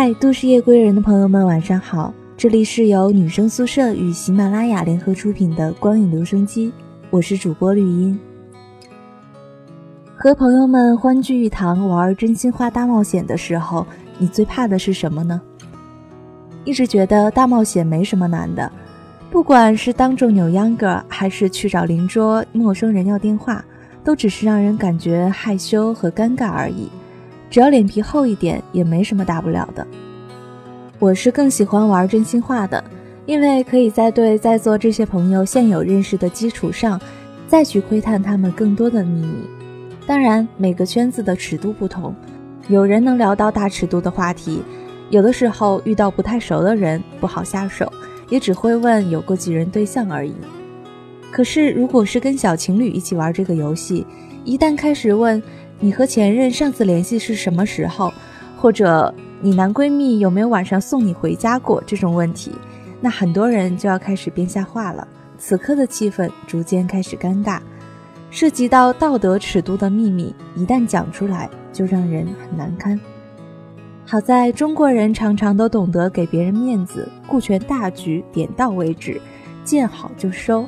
嗨，都市夜归人的朋友们，晚上好！这里是由女生宿舍与喜马拉雅联合出品的《光影留声机》，我是主播绿茵。和朋友们欢聚一堂玩真心话大冒险的时候，你最怕的是什么呢？一直觉得大冒险没什么难的，不管是当众扭秧歌，还是去找邻桌陌生人要电话，都只是让人感觉害羞和尴尬而已。只要脸皮厚一点，也没什么大不了的。我是更喜欢玩真心话的，因为可以在对在座这些朋友现有认识的基础上，再去窥探他们更多的秘密。当然，每个圈子的尺度不同，有人能聊到大尺度的话题，有的时候遇到不太熟的人不好下手，也只会问有过几人对象而已。可是，如果是跟小情侣一起玩这个游戏，一旦开始问，你和前任上次联系是什么时候？或者你男闺蜜有没有晚上送你回家过？这种问题，那很多人就要开始编瞎话了。此刻的气氛逐渐开始尴尬，涉及到道德尺度的秘密，一旦讲出来就让人很难堪。好在中国人常常都懂得给别人面子，顾全大局，点到为止，见好就收，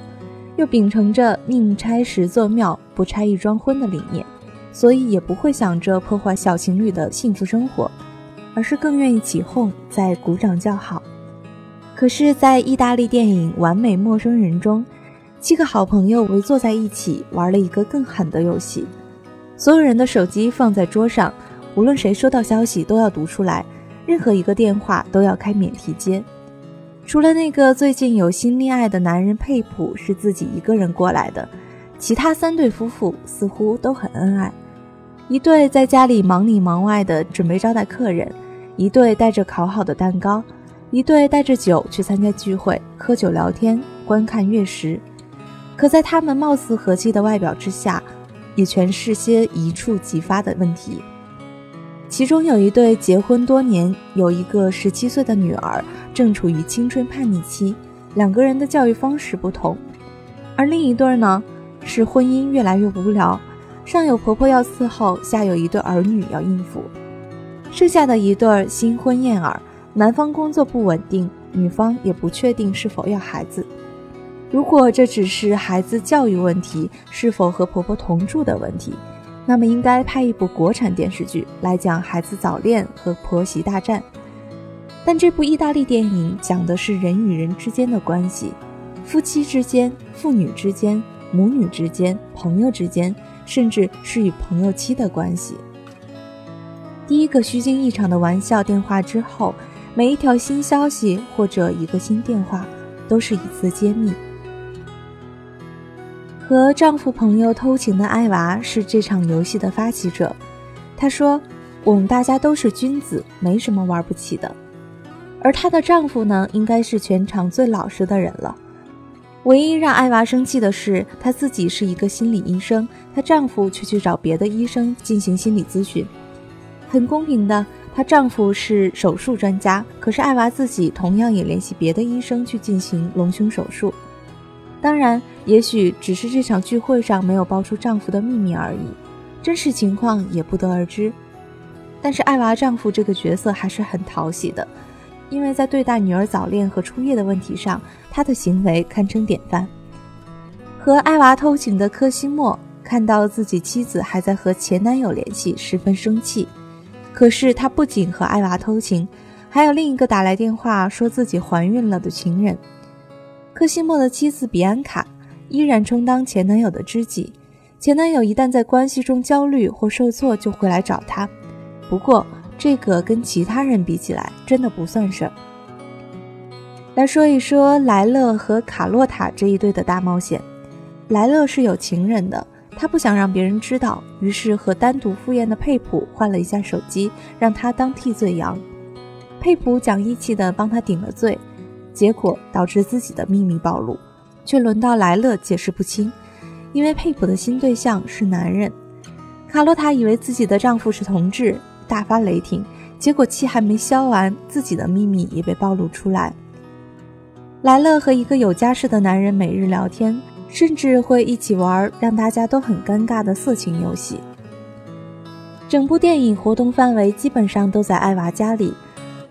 又秉承着宁拆十座庙，不拆一桩婚的理念。所以也不会想着破坏小情侣的幸福生活，而是更愿意起哄，在鼓掌叫好。可是，在意大利电影《完美陌生人》中，七个好朋友围坐在一起，玩了一个更狠的游戏。所有人的手机放在桌上，无论谁收到消息都要读出来，任何一个电话都要开免提接。除了那个最近有新恋爱的男人佩普是自己一个人过来的。其他三对夫妇似乎都很恩爱，一对在家里忙里忙外的准备招待客人，一对带着烤好的蛋糕，一对带着酒去参加聚会，喝酒聊天，观看月食。可在他们貌似和气的外表之下，也全是些一触即发的问题。其中有一对结婚多年，有一个十七岁的女儿，正处于青春叛逆期，两个人的教育方式不同，而另一对呢？是婚姻越来越无聊，上有婆婆要伺候，下有一对儿女要应付，剩下的一对新婚燕尔，男方工作不稳定，女方也不确定是否要孩子。如果这只是孩子教育问题，是否和婆婆同住的问题，那么应该拍一部国产电视剧来讲孩子早恋和婆媳大战。但这部意大利电影讲的是人与人之间的关系，夫妻之间，父女之间。母女之间、朋友之间，甚至是与朋友妻的关系。第一个虚惊一场的玩笑电话之后，每一条新消息或者一个新电话，都是一次揭秘。和丈夫朋友偷情的艾娃是这场游戏的发起者。她说：“我们大家都是君子，没什么玩不起的。”而她的丈夫呢，应该是全场最老实的人了。唯一让艾娃生气的是，她自己是一个心理医生，她丈夫却去找别的医生进行心理咨询。很公平的，她丈夫是手术专家，可是艾娃自己同样也联系别的医生去进行隆胸手术。当然，也许只是这场聚会上没有爆出丈夫的秘密而已，真实情况也不得而知。但是艾娃丈夫这个角色还是很讨喜的。因为在对待女儿早恋和初夜的问题上，他的行为堪称典范。和艾娃偷情的科西莫看到自己妻子还在和前男友联系，十分生气。可是他不仅和艾娃偷情，还有另一个打来电话说自己怀孕了的情人。科西莫的妻子比安卡依然充当前男友的知己，前男友一旦在关系中焦虑或受挫，就会来找他。不过，这个跟其他人比起来，真的不算事儿。来说一说莱勒和卡洛塔这一对的大冒险。莱勒是有情人的，他不想让别人知道，于是和单独赴宴的佩普换了一下手机，让他当替罪羊。佩普讲义气的帮他顶了罪，结果导致自己的秘密暴露，却轮到莱勒解释不清，因为佩普的新对象是男人。卡洛塔以为自己的丈夫是同志。大发雷霆，结果气还没消完，自己的秘密也被暴露出来。莱勒和一个有家室的男人每日聊天，甚至会一起玩让大家都很尴尬的色情游戏。整部电影活动范围基本上都在艾娃家里，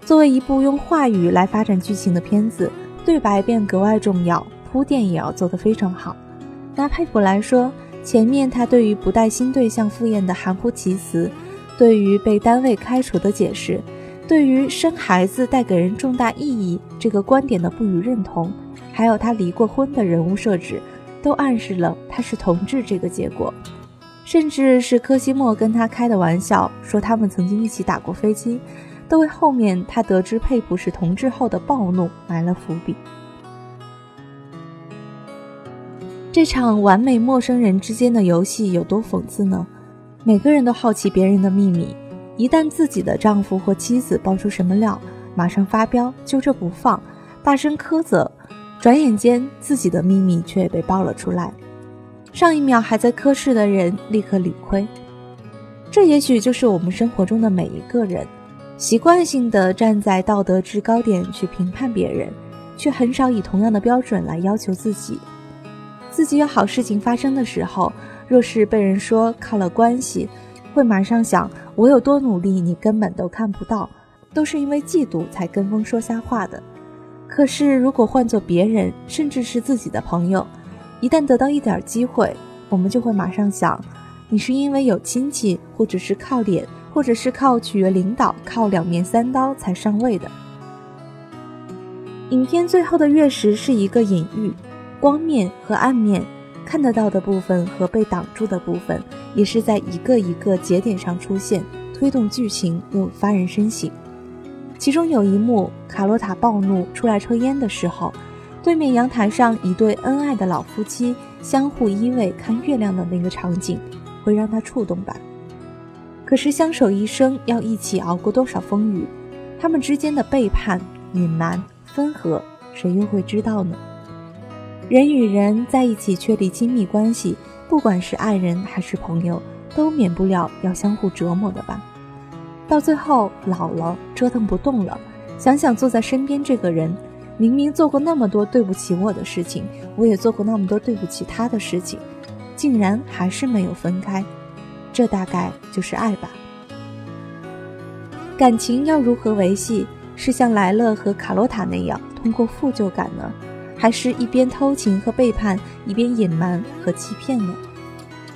作为一部用话语来发展剧情的片子，对白便格外重要，铺垫也要做得非常好。拿佩普来说，前面他对于不带新对象赴宴的含糊其辞，对于被单位开除的解释，对于生孩子带给人重大意义这个观点的不予认同，还有他离过婚的人物设置，都暗示了他是同志这个结果。甚至是柯西莫跟他开的玩笑，说他们曾经一起打过飞机。都为后面他得知佩普是同志后的暴怒埋了伏笔。这场完美陌生人之间的游戏有多讽刺呢？每个人都好奇别人的秘密，一旦自己的丈夫或妻子爆出什么料，马上发飙，揪着不放，大声苛责。转眼间，自己的秘密却被爆了出来。上一秒还在苛视的人，立刻理亏。这也许就是我们生活中的每一个人。习惯性的站在道德制高点去评判别人，却很少以同样的标准来要求自己。自己有好事情发生的时候，若是被人说靠了关系，会马上想我有多努力，你根本都看不到，都是因为嫉妒才跟风说瞎话的。可是如果换做别人，甚至是自己的朋友，一旦得到一点机会，我们就会马上想，你是因为有亲戚，或者是靠脸。或者是靠取悦领导，靠两面三刀才上位的。影片最后的月食是一个隐喻，光面和暗面，看得到的部分和被挡住的部分，也是在一个一个节点上出现，推动剧情又发人深省。其中有一幕，卡洛塔暴怒出来抽烟的时候，对面阳台上一对恩爱的老夫妻相互依偎看月亮的那个场景，会让他触动吧。可是相守一生，要一起熬过多少风雨？他们之间的背叛、隐瞒、分合，谁又会知道呢？人与人在一起确立亲密关系，不管是爱人还是朋友，都免不了要相互折磨的吧？到最后老了，折腾不动了，想想坐在身边这个人，明明做过那么多对不起我的事情，我也做过那么多对不起他的事情，竟然还是没有分开。这大概就是爱吧。感情要如何维系？是像莱勒和卡洛塔那样通过负疚感呢，还是一边偷情和背叛，一边隐瞒和欺骗呢？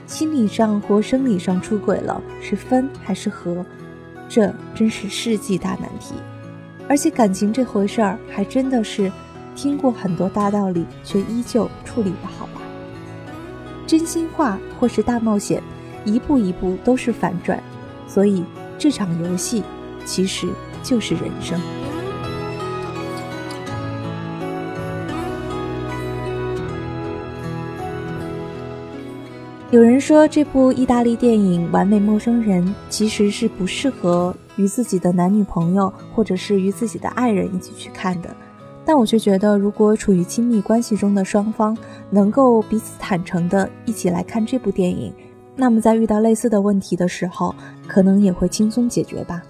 心理上或生理上出轨了，是分还是合？这真是世纪大难题。而且感情这回事儿，还真的是听过很多大道理，却依旧处理不好吧？真心话或是大冒险？一步一步都是反转，所以这场游戏其实就是人生。有人说，这部意大利电影《完美陌生人》其实是不适合与自己的男女朋友或者是与自己的爱人一起去看的，但我却觉得，如果处于亲密关系中的双方能够彼此坦诚的一起来看这部电影。那么，在遇到类似的问题的时候，可能也会轻松解决吧。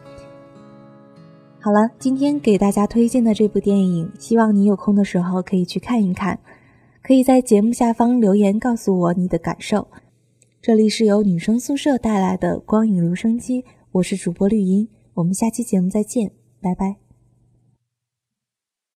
好了，今天给大家推荐的这部电影，希望你有空的时候可以去看一看。可以在节目下方留言告诉我你的感受。这里是由女生宿舍带来的光影留声机，我是主播绿茵，我们下期节目再见，拜拜。